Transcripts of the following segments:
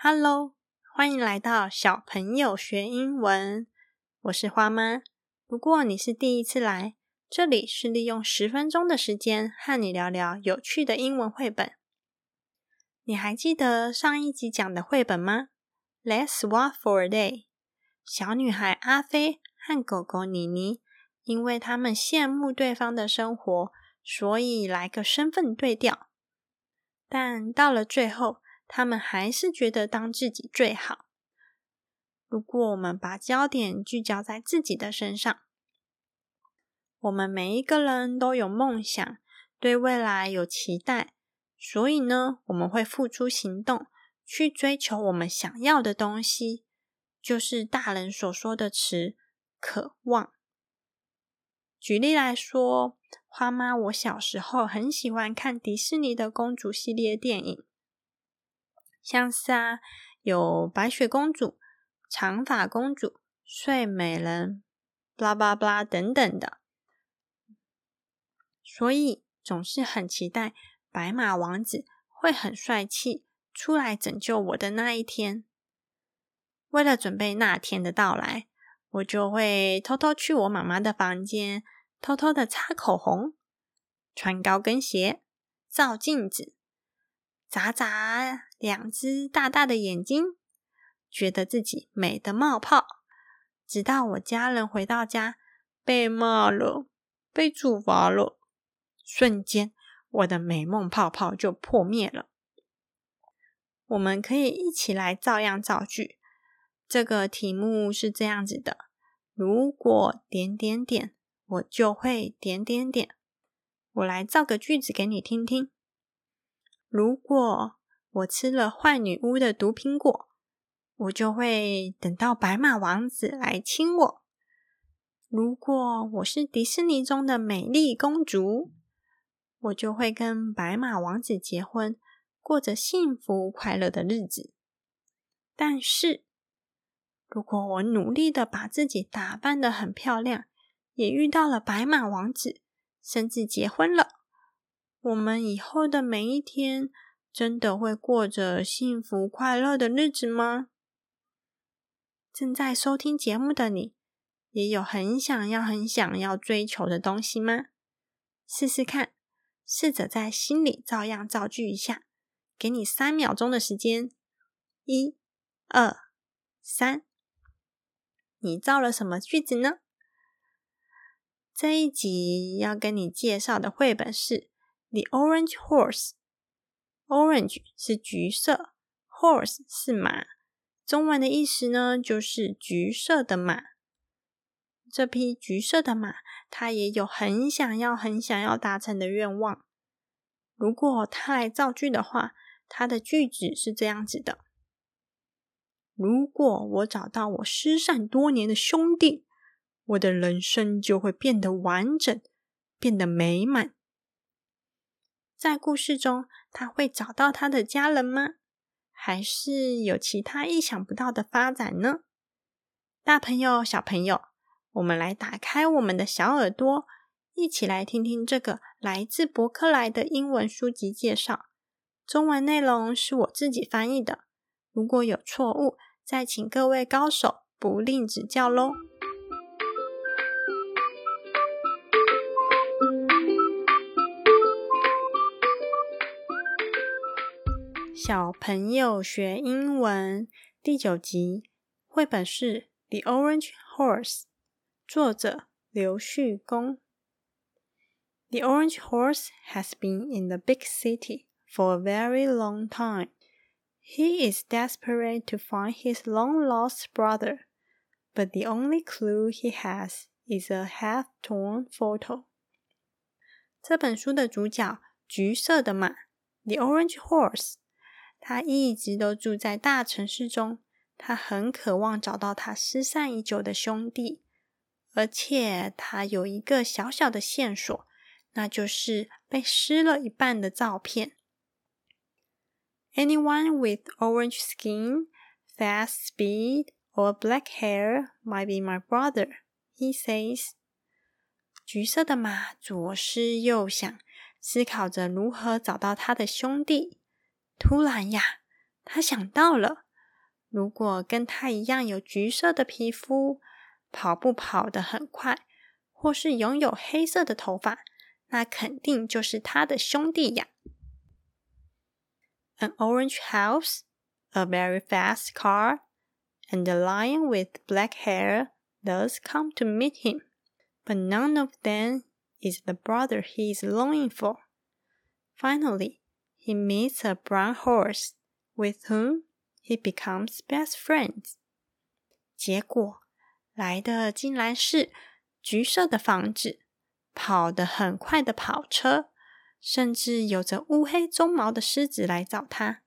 Hello，欢迎来到小朋友学英文。我是花妈。如果你是第一次来，这里是利用十分钟的时间和你聊聊有趣的英文绘本。你还记得上一集讲的绘本吗？Let's walk for a day。小女孩阿飞和狗狗妮妮，因为他们羡慕对方的生活，所以来个身份对调。但到了最后，他们还是觉得当自己最好。如果我们把焦点聚焦在自己的身上，我们每一个人都有梦想，对未来有期待，所以呢，我们会付出行动去追求我们想要的东西，就是大人所说的词“渴望”。举例来说，花妈，我小时候很喜欢看迪士尼的公主系列电影。像是啊，有白雪公主、长发公主、睡美人、巴拉巴拉等等的，所以总是很期待白马王子会很帅气出来拯救我的那一天。为了准备那天的到来，我就会偷偷去我妈妈的房间，偷偷的擦口红、穿高跟鞋、照镜子。眨眨两只大大的眼睛，觉得自己美的冒泡。直到我家人回到家，被骂了，被处罚了，瞬间我的美梦泡泡就破灭了。我们可以一起来照样造句。这个题目是这样子的：如果点点点，我就会点点点。我来造个句子给你听听。如果我吃了坏女巫的毒苹果，我就会等到白马王子来亲我。如果我是迪士尼中的美丽公主，我就会跟白马王子结婚，过着幸福快乐的日子。但是，如果我努力的把自己打扮的很漂亮，也遇到了白马王子，甚至结婚了。我们以后的每一天，真的会过着幸福快乐的日子吗？正在收听节目的你，也有很想要、很想要追求的东西吗？试试看，试着在心里照样造句一下。给你三秒钟的时间，一、二、三，你造了什么句子呢？这一集要跟你介绍的绘本是。The orange horse，orange 是橘色，horse 是马。中文的意思呢，就是橘色的马。这匹橘色的马，它也有很想要、很想要达成的愿望。如果它来造句的话，它的句子是这样子的：如果我找到我失散多年的兄弟，我的人生就会变得完整，变得美满。在故事中，他会找到他的家人吗？还是有其他意想不到的发展呢？大朋友、小朋友，我们来打开我们的小耳朵，一起来听听这个来自博客来的英文书籍介绍。中文内容是我自己翻译的，如果有错误，再请各位高手不吝指教喽。小朋友学英文第九集，绘本是《The Orange Horse》，作者刘旭公。The orange horse has been in the big city for a very long time. He is desperate to find his long lost brother, but the only clue he has is a half-torn photo. 这本书的主角，橘色的马，The Orange Horse。 他一直都住在大城市中，他很渴望找到他失散已久的兄弟，而且他有一个小小的线索，那就是被撕了一半的照片。Anyone with orange skin, fast speed, or black hair might be my brother, he says. 橘色的马左思右想，思考着如何找到他的兄弟。突然呀，他想到了， 如果跟他一样有橘色的皮肤，跑步跑得很快，或是拥有黑色的头发，那肯定就是他的兄弟呀。An orange house, a very fast car, and a lion with black hair does come to meet him, but none of them is the brother he is longing for. Finally, he meets a brown horse, with whom he becomes best friends. 结果来的竟然是橘色的房子，跑得很快的跑车，甚至有着乌黑鬃毛的狮子来找他。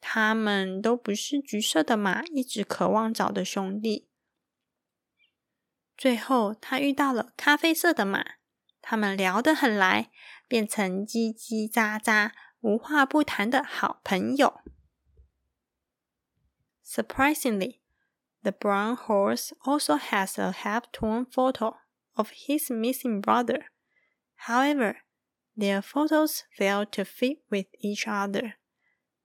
他们都不是橘色的马一直渴望找的兄弟。最后，他遇到了咖啡色的马，他们聊得很来，变成叽叽喳喳、无话不谈的好朋友。Surprisingly, the brown horse also has a half-torn photo of his missing brother. However, their photos fail to fit with each other.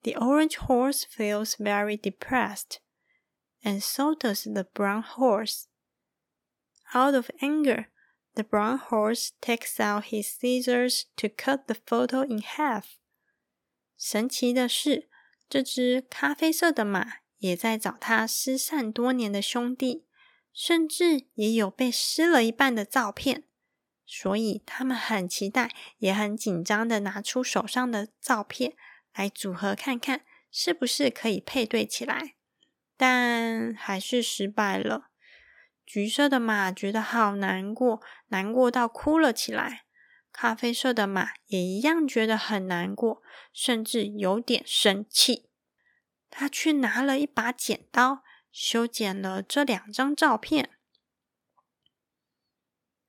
The orange horse feels very depressed, and so does the brown horse. Out of anger, the brown horse takes out his scissors to cut the photo in half. 神奇的是，这只咖啡色的马也在找他失散多年的兄弟，甚至也有被撕了一半的照片。所以他们很期待，也很紧张的拿出手上的照片来组合看看，是不是可以配对起来？但还是失败了。橘色的马觉得好难过，难过到哭了起来。咖啡色的马也一样觉得很难过，甚至有点生气。他去拿了一把剪刀，修剪了这两张照片。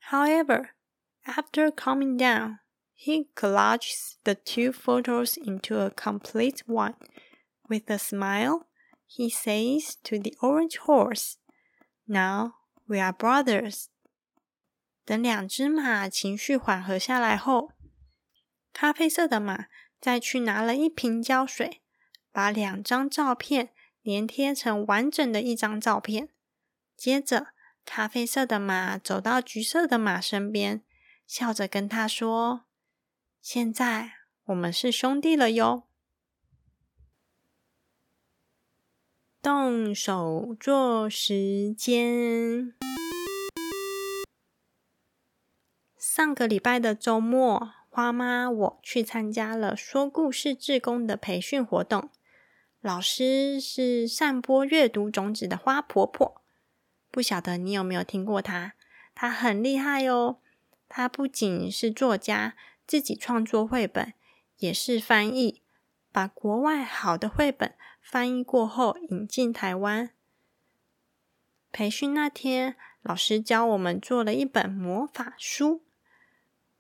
However, after calming down, He collages the two photos into a complete one. With a smile, he says to the orange horse, Now we are brothers. 等两只马情绪缓和下来后，咖啡色的马再去拿了一瓶胶水，把两张照片粘贴成完整的一张照片。接着，咖啡色的马走到橘色的马身边，笑着跟他说。现在我们是兄弟了哟！动手做时间。上个礼拜的周末，花妈我去参加了说故事志工的培训活动，老师是散播阅读种子的花婆婆。不晓得你有没有听过她？她很厉害哦！她不仅是作家。自己创作绘本，也是翻译，把国外好的绘本翻译过后引进台湾。培训那天，老师教我们做了一本魔法书。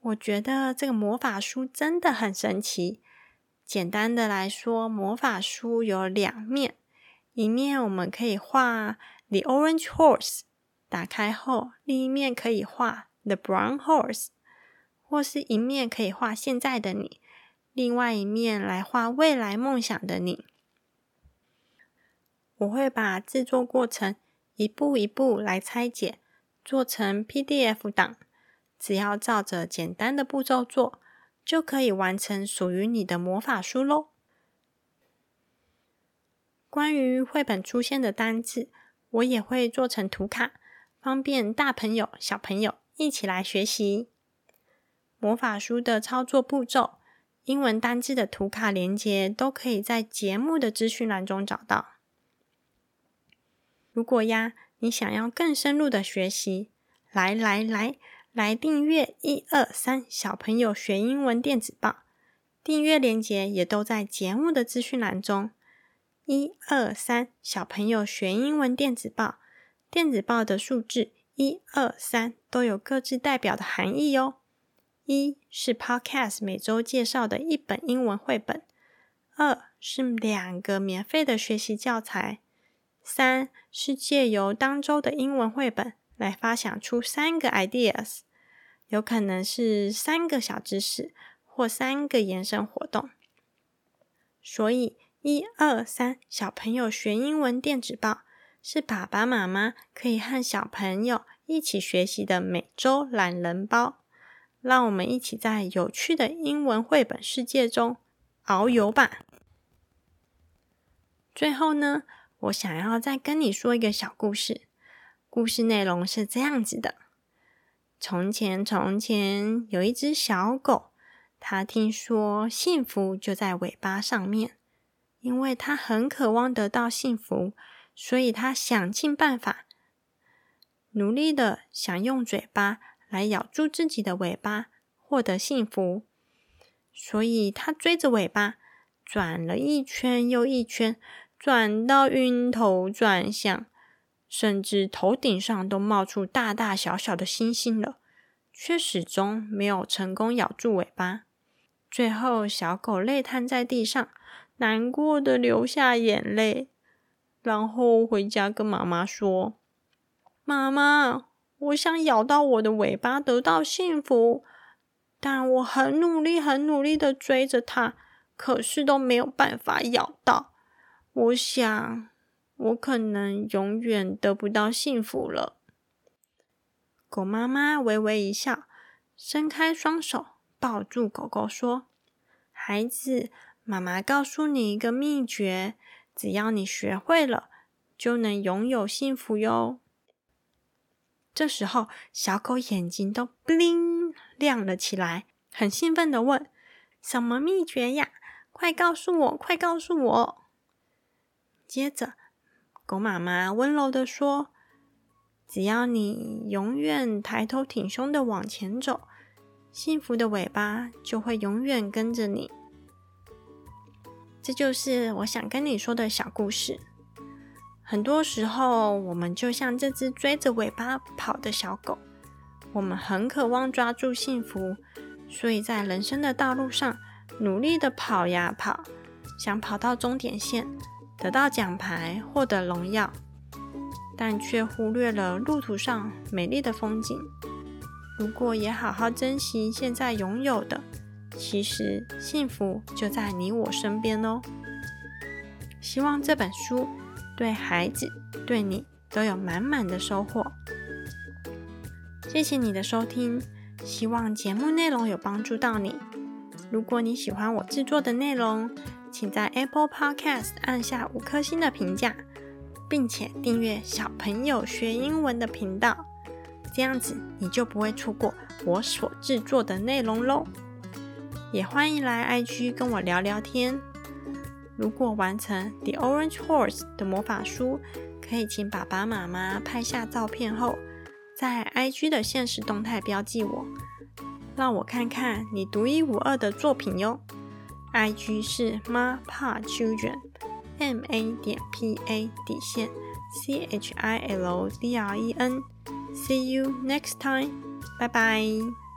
我觉得这个魔法书真的很神奇。简单的来说，魔法书有两面，一面我们可以画 The Orange Horse，打开后，另一面可以画 The Brown Horse。或是一面可以画现在的你，另外一面来画未来梦想的你。我会把制作过程一步一步来拆解，做成 PDF 档。只要照着简单的步骤做，就可以完成属于你的魔法书喽。关于绘本出现的单字，我也会做成图卡，方便大朋友、小朋友一起来学习。魔法书的操作步骤、英文单字的图卡连接都可以在节目的资讯栏中找到。如果呀，你想要更深入的学习，来来来，来订阅一二三小朋友学英文电子报，订阅链接也都在节目的资讯栏中。一二三小朋友学英文电子报，电子报的数字一二三都有各自代表的含义哟。一是 Podcast 每周介绍的一本英文绘本，二是两个免费的学习教材，三是借由当周的英文绘本来发想出三个 ideas，有可能是三个小知识或三个延伸活动。所以一二三，小朋友学英文电子报是爸爸妈妈可以和小朋友一起学习的每周懒人包。让我们一起在有趣的英文绘本世界中遨游吧。最后呢，我想要再跟你说一个小故事。故事内容是这样子的：从前，从前有一只小狗，它听说幸福就在尾巴上面，因为它很渴望得到幸福，所以它想尽办法，努力的想用嘴巴。来咬住自己的尾巴，获得幸福。所以，它追着尾巴转了一圈又一圈，转到晕头转向，甚至头顶上都冒出大大小小的星星了，却始终没有成功咬住尾巴。最后，小狗累瘫在地上，难过的流下眼泪，然后回家跟妈妈说：“妈妈。”我想咬到我的尾巴，得到幸福，但我很努力、很努力的追着它，可是都没有办法咬到。我想，我可能永远得不到幸福了。狗妈妈微微一笑，伸开双手抱住狗狗，说：“孩子，妈妈告诉你一个秘诀，只要你学会了，就能拥有幸福哟。”这时候，小狗眼睛都 bling 亮了起来，很兴奋的问：“什么秘诀呀？快告诉我！快告诉我！”接着，狗妈妈温柔的说：“只要你永远抬头挺胸的往前走，幸福的尾巴就会永远跟着你。”这就是我想跟你说的小故事。很多时候，我们就像这只追着尾巴跑的小狗，我们很渴望抓住幸福，所以在人生的道路上努力的跑呀跑，想跑到终点线，得到奖牌，获得荣耀，但却忽略了路途上美丽的风景。如果也好好珍惜现在拥有的，其实幸福就在你我身边哦。希望这本书。对孩子，对你都有满满的收获。谢谢你的收听，希望节目内容有帮助到你。如果你喜欢我制作的内容，请在 Apple Podcast 按下五颗星的评价，并且订阅小朋友学英文的频道，这样子你就不会错过我所制作的内容喽。也欢迎来 IG 跟我聊聊天。如果完成《The Orange Horse》的魔法书，可以请爸爸妈妈拍下照片后，在 IG 的现实动态标记我，让我看看你独一无二的作品哟。IG 是 Ma Pa Children，M A 点 P A 底线 C H I L D R E N。See you next time，拜拜。